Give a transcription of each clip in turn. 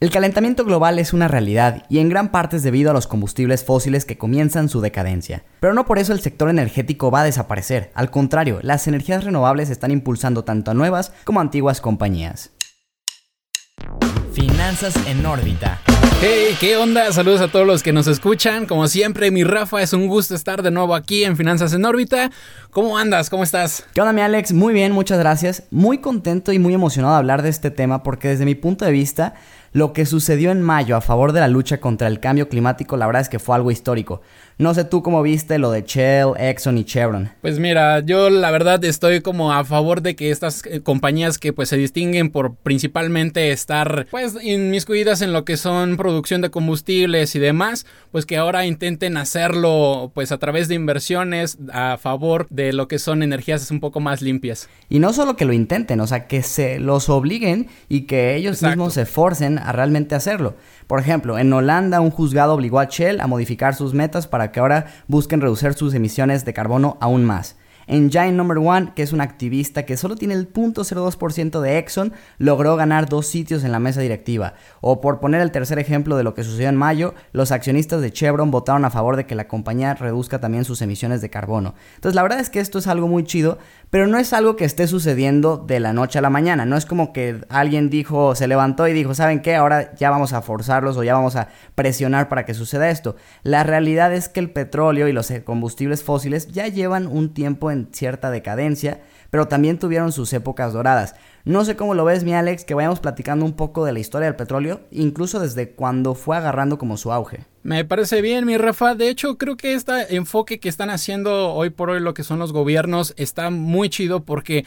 El calentamiento global es una realidad y en gran parte es debido a los combustibles fósiles que comienzan su decadencia. Pero no por eso el sector energético va a desaparecer, al contrario, las energías renovables están impulsando tanto a nuevas como a antiguas compañías. Finanzas en órbita. Hey, ¿qué onda? Saludos a todos los que nos escuchan. Como siempre, mi Rafa, es un gusto estar de nuevo aquí en Finanzas en órbita. ¿Cómo andas? ¿Cómo estás? ¿Qué onda, mi Alex? Muy bien, muchas gracias. Muy contento y muy emocionado de hablar de este tema porque desde mi punto de vista lo que sucedió en mayo a favor de la lucha contra el cambio climático, la verdad es que fue algo histórico. No sé tú cómo viste lo de Shell, Exxon y Chevron. Pues mira, yo la verdad estoy como a favor de que estas eh, compañías que pues se distinguen por principalmente estar pues inmiscuidas en lo que son producción de combustibles y demás, pues que ahora intenten hacerlo pues a través de inversiones a favor de lo que son energías un poco más limpias. Y no solo que lo intenten, o sea, que se los obliguen y que ellos mismos se forcen a realmente hacerlo. Por ejemplo, en Holanda un juzgado obligó a Shell a modificar sus metas para que ahora busquen reducir sus emisiones de carbono aún más. En Giant Number One, que es un activista que solo tiene el 0.02% de Exxon, logró ganar dos sitios en la mesa directiva. O por poner el tercer ejemplo de lo que sucedió en mayo, los accionistas de Chevron votaron a favor de que la compañía reduzca también sus emisiones de carbono. Entonces la verdad es que esto es algo muy chido, pero no es algo que esté sucediendo de la noche a la mañana. No es como que alguien dijo, se levantó y dijo, ¿saben qué? Ahora ya vamos a forzarlos o ya vamos a presionar para que suceda esto. La realidad es que el petróleo y los combustibles fósiles ya llevan un tiempo en cierta decadencia, pero también tuvieron sus épocas doradas. No sé cómo lo ves, mi Alex, que vayamos platicando un poco de la historia del petróleo, incluso desde cuando fue agarrando como su auge. Me parece bien, mi Rafa. De hecho, creo que este enfoque que están haciendo hoy por hoy lo que son los gobiernos está muy chido porque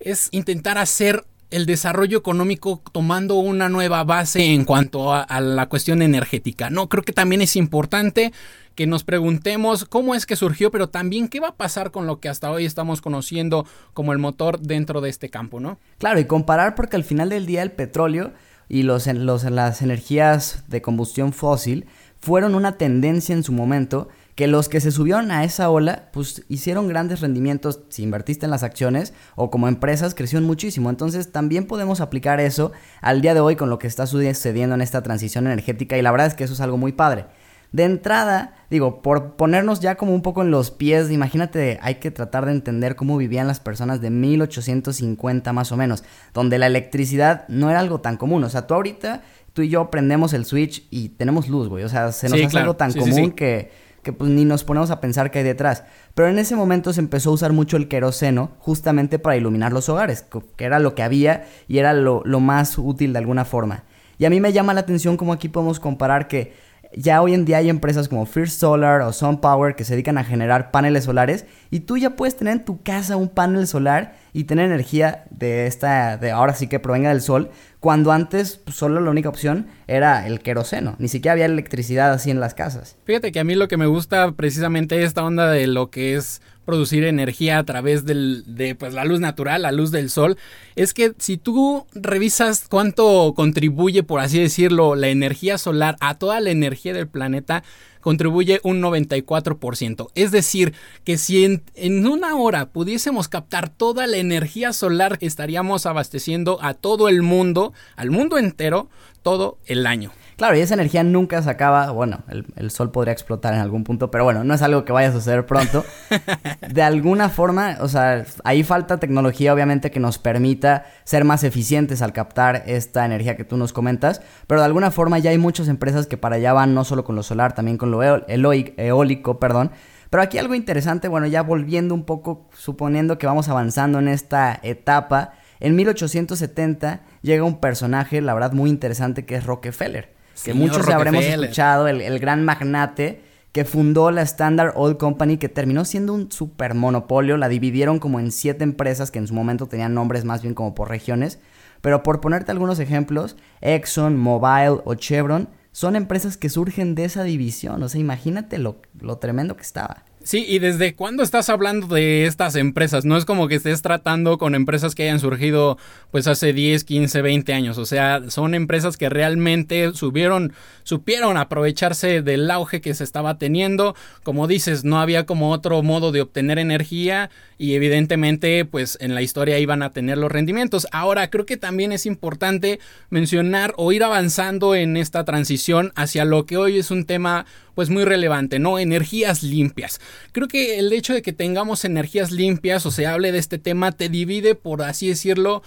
es intentar hacer el desarrollo económico tomando una nueva base en cuanto a, a, la cuestión energética. No, creo que también es importante que nos preguntemos cómo es que surgió, pero también qué va a pasar con lo que hasta hoy estamos conociendo como el motor dentro de este campo, ¿no? Claro, y comparar porque al final del día el petróleo y los, los, las energías de combustión fósil fueron una tendencia en su momento que los que se subieron a esa ola, pues hicieron grandes rendimientos si invertiste en las acciones o como empresas crecieron muchísimo. Entonces también podemos aplicar eso al día de hoy con lo que está sucediendo en esta transición energética y la verdad es que eso es algo muy padre. De entrada, digo, por ponernos ya como un poco en los pies, imagínate, hay que tratar de entender cómo vivían las personas de 1850 más o menos, donde la electricidad no era algo tan común. O sea, tú ahorita, tú y yo prendemos el switch y tenemos luz, güey. O sea, se nos Sí, hace claro. algo tan Sí, común sí. que, que pues ni nos ponemos a pensar qué hay detrás. Pero en ese momento se empezó a usar mucho el queroseno justamente para iluminar los hogares, que era lo que había y era lo, lo más útil de alguna forma. Y a mí me llama la atención cómo aquí podemos comparar que ya hoy en día hay empresas como First Solar o SunPower que se dedican a generar paneles solares y tú ya puedes tener en tu casa un panel solar y tener energía de esta, de ahora sí que provenga del sol, cuando antes pues, solo la única opción era el queroseno, ni siquiera había electricidad así en las casas. Fíjate que a mí lo que me gusta precisamente esta onda de lo que es producir energía a través de pues, la luz natural, la luz del sol, es que si tú revisas cuánto contribuye, por así decirlo, la energía solar a toda la energía del planeta, contribuye un 94%. Es decir, que si en, en, una hora pudiésemos captar toda la energía solar, estaríamos abasteciendo a todo el mundo, al mundo entero, todo el año. Claro, y esa energía nunca se acaba. Bueno, el, el, sol podría explotar en algún punto, pero bueno, no es algo que vaya a suceder pronto. De alguna forma, o sea, ahí falta tecnología, obviamente, que nos permita ser más eficientes al captar esta energía que tú nos comentas. Pero de alguna forma ya hay muchas empresas que para allá van, no solo con lo solar, también con lo eólico, eólico, perdón. Pero aquí algo interesante, bueno, ya volviendo un poco, suponiendo que vamos avanzando en esta etapa, en 1870 llega un personaje, la verdad, muy interesante que es Rockefeller que Señor muchos habremos escuchado, el, el, gran magnate que fundó la Standard Oil Company, que terminó siendo un super monopolio, la dividieron como en siete empresas que en su momento tenían nombres más bien como por regiones, pero por ponerte algunos ejemplos, Exxon, Mobile o Chevron son empresas que surgen de esa división, o sea, imagínate lo, lo tremendo que estaba. Sí, y desde cuándo estás hablando de estas empresas? No es como que estés tratando con empresas que hayan surgido pues hace 10, 15, 20 años. O sea, son empresas que realmente subieron, supieron aprovecharse del auge que se estaba teniendo. Como dices, no había como otro modo de obtener energía y evidentemente pues en la historia iban a tener los rendimientos. Ahora, creo que también es importante mencionar o ir avanzando en esta transición hacia lo que hoy es un tema pues muy relevante, ¿no? Energías limpias. Creo que el hecho de que tengamos energías limpias o se hable de este tema te divide, por así decirlo,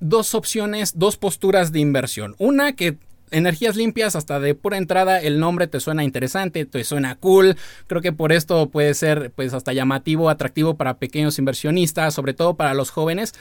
dos opciones, dos posturas de inversión. Una que energías limpias, hasta de pura entrada, el nombre te suena interesante, te suena cool. Creo que por esto puede ser, pues, hasta llamativo, atractivo para pequeños inversionistas, sobre todo para los jóvenes.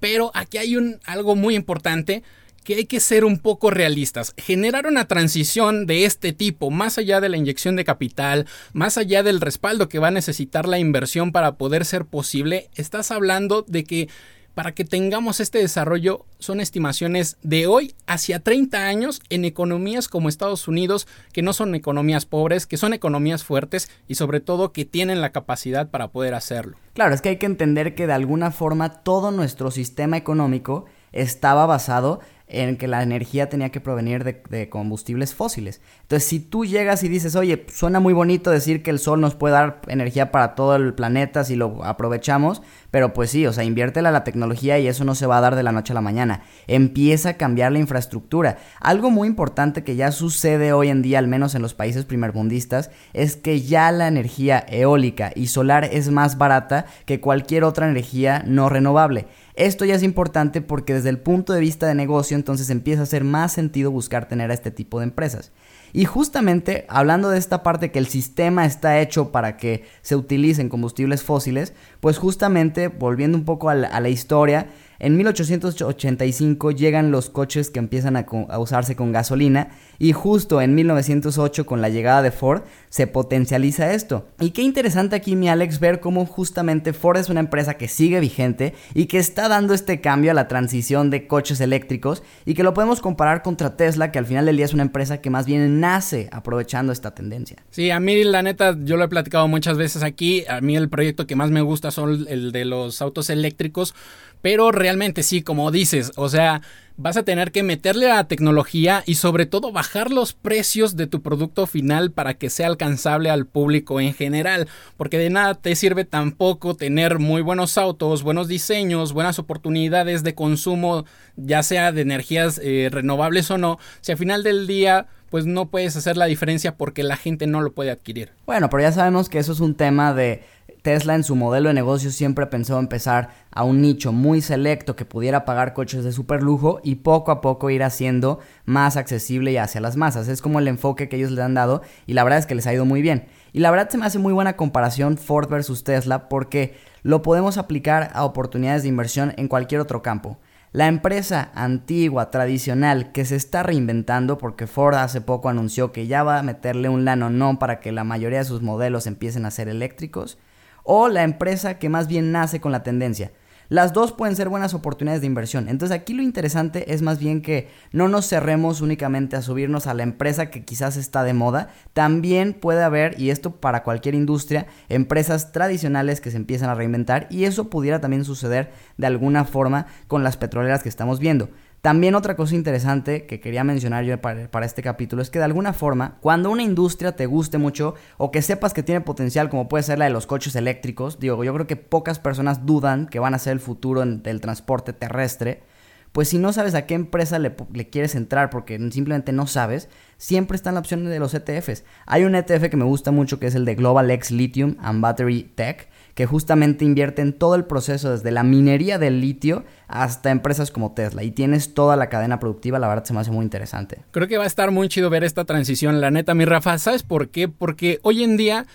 Pero aquí hay un algo muy importante que hay que ser un poco realistas. Generar una transición de este tipo, más allá de la inyección de capital, más allá del respaldo que va a necesitar la inversión para poder ser posible, estás hablando de que para que tengamos este desarrollo son estimaciones de hoy hacia 30 años en economías como Estados Unidos, que no son economías pobres, que son economías fuertes y sobre todo que tienen la capacidad para poder hacerlo. Claro, es que hay que entender que de alguna forma todo nuestro sistema económico estaba basado en que la energía tenía que provenir de, combustibles fósiles. Entonces, si tú llegas y dices, oye, suena muy bonito decir que el sol nos puede dar energía para todo el planeta si lo aprovechamos, pero pues sí, o sea, inviértela la tecnología y eso no se va a dar de la noche a la mañana. Empieza a cambiar la infraestructura. Algo muy importante que ya sucede hoy en día, al menos en los países primermundistas, es que ya la energía eólica y solar es más barata que cualquier otra energía no renovable. Esto ya es importante porque desde el punto de vista de negocio entonces empieza a hacer más sentido buscar tener a este tipo de empresas. Y justamente hablando de esta parte que el sistema está hecho para que se utilicen combustibles fósiles, pues justamente volviendo un poco a la, historia, en 1885 llegan los coches que empiezan a, usarse con gasolina y justo en 1908 con la llegada de Ford se potencializa esto. Y qué interesante aquí mi Alex ver cómo justamente Ford es una empresa que sigue vigente y que está dando este cambio a la transición de coches eléctricos y que lo podemos comparar contra Tesla que al final del día es una empresa que más bien nace aprovechando esta tendencia. Sí, a mí la neta yo lo he platicado muchas veces aquí, a mí el proyecto que más me gusta son el de los autos eléctricos pero realmente sí, como dices, o sea, vas a tener que meterle a la tecnología y sobre todo bajar los precios de tu producto final para que sea alcanzable al público en general, porque de nada te sirve tampoco tener muy buenos autos, buenos diseños, buenas oportunidades de consumo, ya sea de energías eh, renovables o no, si al final del día pues no puedes hacer la diferencia porque la gente no lo puede adquirir. Bueno, pero ya sabemos que eso es un tema de Tesla en su modelo de negocio siempre pensó empezar a un nicho muy selecto que pudiera pagar coches de super lujo y poco a poco ir haciendo más accesible y hacia las masas. Es como el enfoque que ellos le han dado y la verdad es que les ha ido muy bien. Y la verdad se me hace muy buena comparación Ford versus Tesla porque lo podemos aplicar a oportunidades de inversión en cualquier otro campo. La empresa antigua, tradicional, que se está reinventando porque Ford hace poco anunció que ya va a meterle un lano no para que la mayoría de sus modelos empiecen a ser eléctricos, o la empresa que más bien nace con la tendencia. Las dos pueden ser buenas oportunidades de inversión. Entonces aquí lo interesante es más bien que no nos cerremos únicamente a subirnos a la empresa que quizás está de moda. También puede haber, y esto para cualquier industria, empresas tradicionales que se empiezan a reinventar y eso pudiera también suceder de alguna forma con las petroleras que estamos viendo. También otra cosa interesante que quería mencionar yo para, este capítulo es que de alguna forma, cuando una industria te guste mucho o que sepas que tiene potencial como puede ser la de los coches eléctricos, digo, yo creo que pocas personas dudan que van a ser el futuro del transporte terrestre, pues si no sabes a qué empresa le, quieres entrar porque simplemente no sabes, siempre está en la opción de los ETFs. Hay un ETF que me gusta mucho que es el de Global X Lithium and Battery Tech, que justamente invierte en todo el proceso, desde la minería del litio hasta empresas como Tesla. Y tienes toda la cadena productiva, la verdad se me hace muy interesante. Creo que va a estar muy chido ver esta transición, la neta, mi Rafa. ¿Sabes por qué? Porque hoy en día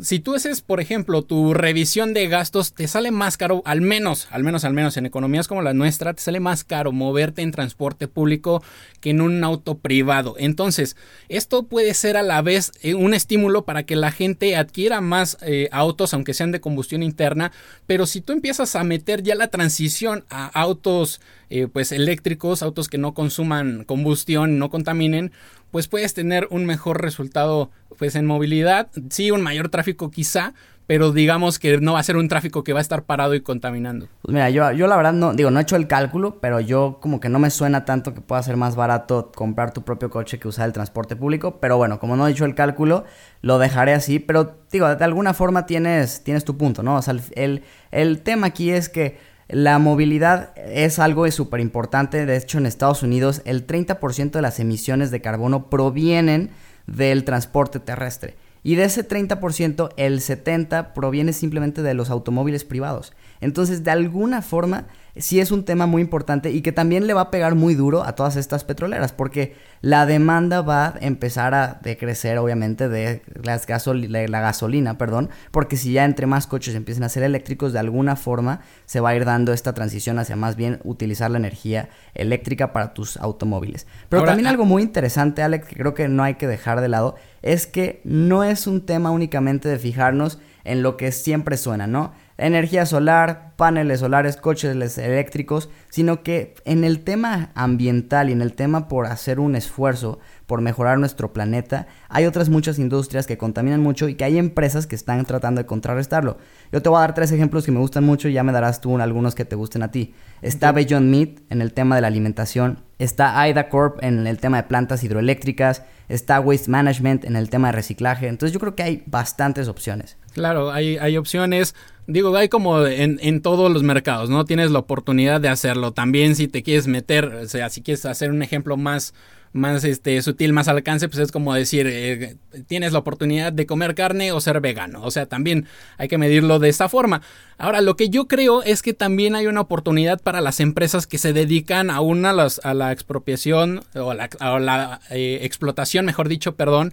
si tú haces, por ejemplo, tu revisión de gastos, te sale más caro, al menos, al menos, al menos en economías como la nuestra, te sale más caro moverte en transporte público que en un auto privado. Entonces, esto puede ser a la vez eh, un estímulo para que la gente adquiera más eh, autos, aunque sean de combustión interna, pero si tú empiezas a meter ya la transición a autos eh, pues eléctricos, autos que no consuman combustión, no contaminen, pues puedes tener un mejor resultado pues en movilidad, sí, un mayor tráfico quizá, pero digamos que no va a ser un tráfico que va a estar parado y contaminando. Pues mira, yo, yo la verdad no, digo, no he hecho el cálculo, pero yo como que no me suena tanto que pueda ser más barato comprar tu propio coche que usar el transporte público, pero bueno, como no he hecho el cálculo, lo dejaré así, pero digo, de alguna forma tienes, tienes tu punto, ¿no? O sea, el, el tema aquí es que la movilidad es algo súper importante, de hecho en Estados Unidos el 30% de las emisiones de carbono provienen del transporte terrestre. Y de ese 30%, el 70% proviene simplemente de los automóviles privados. Entonces, de alguna forma, sí es un tema muy importante y que también le va a pegar muy duro a todas estas petroleras, porque la demanda va a empezar a decrecer, obviamente, de las la gasolina, perdón, porque si ya entre más coches empiezan a ser eléctricos, de alguna forma se va a ir dando esta transición hacia más bien utilizar la energía eléctrica para tus automóviles. Pero también ah, algo muy interesante, Alex, que creo que no hay que dejar de lado, es que no es un tema únicamente de fijarnos en lo que siempre suena, ¿no? Energía solar, paneles solares, coches eléctricos, sino que en el tema ambiental y en el tema por hacer un esfuerzo por mejorar nuestro planeta, hay otras muchas industrias que contaminan mucho y que hay empresas que están tratando de contrarrestarlo. Yo te voy a dar tres ejemplos que me gustan mucho y ya me darás tú algunos que te gusten a ti. Está Beyond Meat en el tema de la alimentación, está AIDA Corp en el tema de plantas hidroeléctricas, está Waste Management en el tema de reciclaje. Entonces yo creo que hay bastantes opciones. Claro, hay, hay opciones. Digo, hay como en, en, todos los mercados, ¿no? Tienes la oportunidad de hacerlo. También si te quieres meter, o sea, si quieres hacer un ejemplo más más este, sutil, más alcance, pues es como decir, eh, tienes la oportunidad de comer carne o ser vegano. O sea, también hay que medirlo de esta forma. Ahora, lo que yo creo es que también hay una oportunidad para las empresas que se dedican aún a, a la expropiación o a la, eh, explotación, mejor dicho, perdón,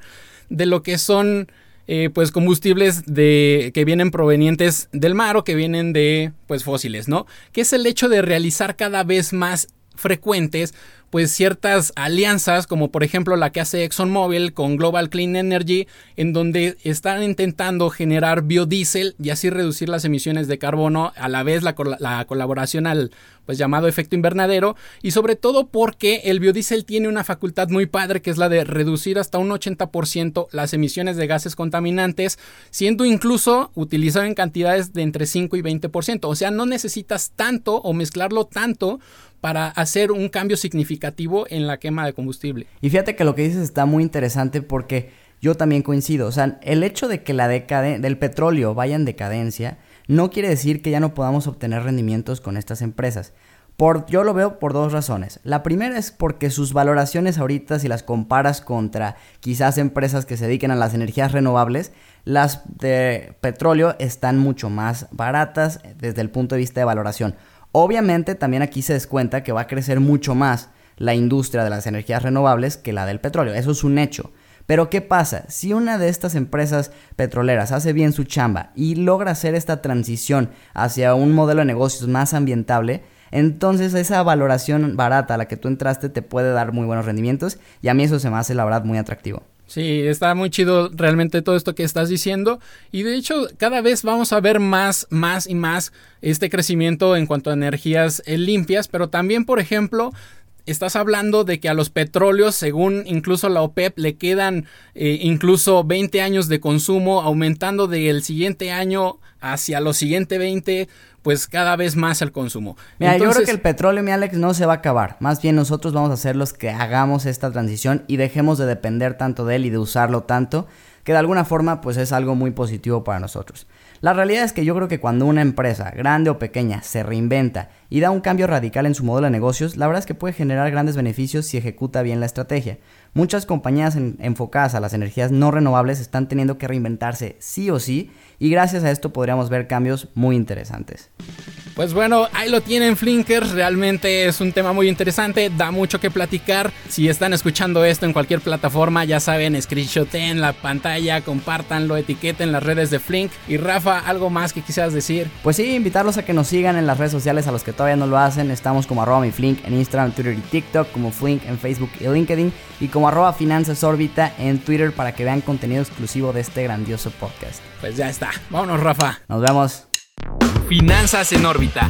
de lo que son... Eh, pues combustibles de que vienen provenientes del mar o que vienen de pues fósiles, ¿no? Que es el hecho de realizar cada vez más frecuentes pues ciertas alianzas, como por ejemplo la que hace ExxonMobil con Global Clean Energy, en donde están intentando generar biodiesel y así reducir las emisiones de carbono, a la vez la, la colaboración al pues llamado efecto invernadero, y sobre todo porque el biodiesel tiene una facultad muy padre que es la de reducir hasta un 80% las emisiones de gases contaminantes, siendo incluso utilizado en cantidades de entre 5 y 20%. O sea, no necesitas tanto o mezclarlo tanto para hacer un cambio significativo en la quema de combustible. Y fíjate que lo que dices está muy interesante porque yo también coincido. O sea, el hecho de que la del petróleo vaya en decadencia no quiere decir que ya no podamos obtener rendimientos con estas empresas. Por, yo lo veo por dos razones. La primera es porque sus valoraciones ahorita, si las comparas contra quizás empresas que se dediquen a las energías renovables, las de petróleo están mucho más baratas desde el punto de vista de valoración. Obviamente también aquí se descuenta que va a crecer mucho más la industria de las energías renovables que la del petróleo. Eso es un hecho. Pero ¿qué pasa? Si una de estas empresas petroleras hace bien su chamba y logra hacer esta transición hacia un modelo de negocios más ambientable, entonces esa valoración barata a la que tú entraste te puede dar muy buenos rendimientos y a mí eso se me hace la verdad muy atractivo. Sí, está muy chido realmente todo esto que estás diciendo. Y de hecho cada vez vamos a ver más, más y más este crecimiento en cuanto a energías eh, limpias, pero también por ejemplo estás hablando de que a los petróleos, según incluso la OPEP, le quedan eh, incluso 20 años de consumo, aumentando del siguiente año hacia los siguientes 20, pues cada vez más el consumo. Mira, yo creo que el petróleo, mi Alex, no se va a acabar. Más bien nosotros vamos a ser los que hagamos esta transición y dejemos de depender tanto de él y de usarlo tanto, que de alguna forma pues es algo muy positivo para nosotros. La realidad es que yo creo que cuando una empresa, grande o pequeña, se reinventa y da un cambio radical en su modelo de negocios, la verdad es que puede generar grandes beneficios si ejecuta bien la estrategia. Muchas compañías enfocadas a las energías no renovables están teniendo que reinventarse sí o sí y gracias a esto podríamos ver cambios muy interesantes. Pues bueno, ahí lo tienen Flinkers, realmente es un tema muy interesante, da mucho que platicar. Si están escuchando esto en cualquier plataforma, ya saben, screenshoten la pantalla, compartanlo, etiqueten las redes de Flink. Y Rafa, ¿algo más que quisieras decir? Pues sí, invitarlos a que nos sigan en las redes sociales a los que todavía no lo hacen. Estamos como arroba mi Flink en Instagram, Twitter y TikTok, como Flink en Facebook y LinkedIn, y como arroba Finanzas Órbita en Twitter para que vean contenido exclusivo de este grandioso podcast. Pues ya está, vámonos Rafa. Nos vemos. Finanzas en órbita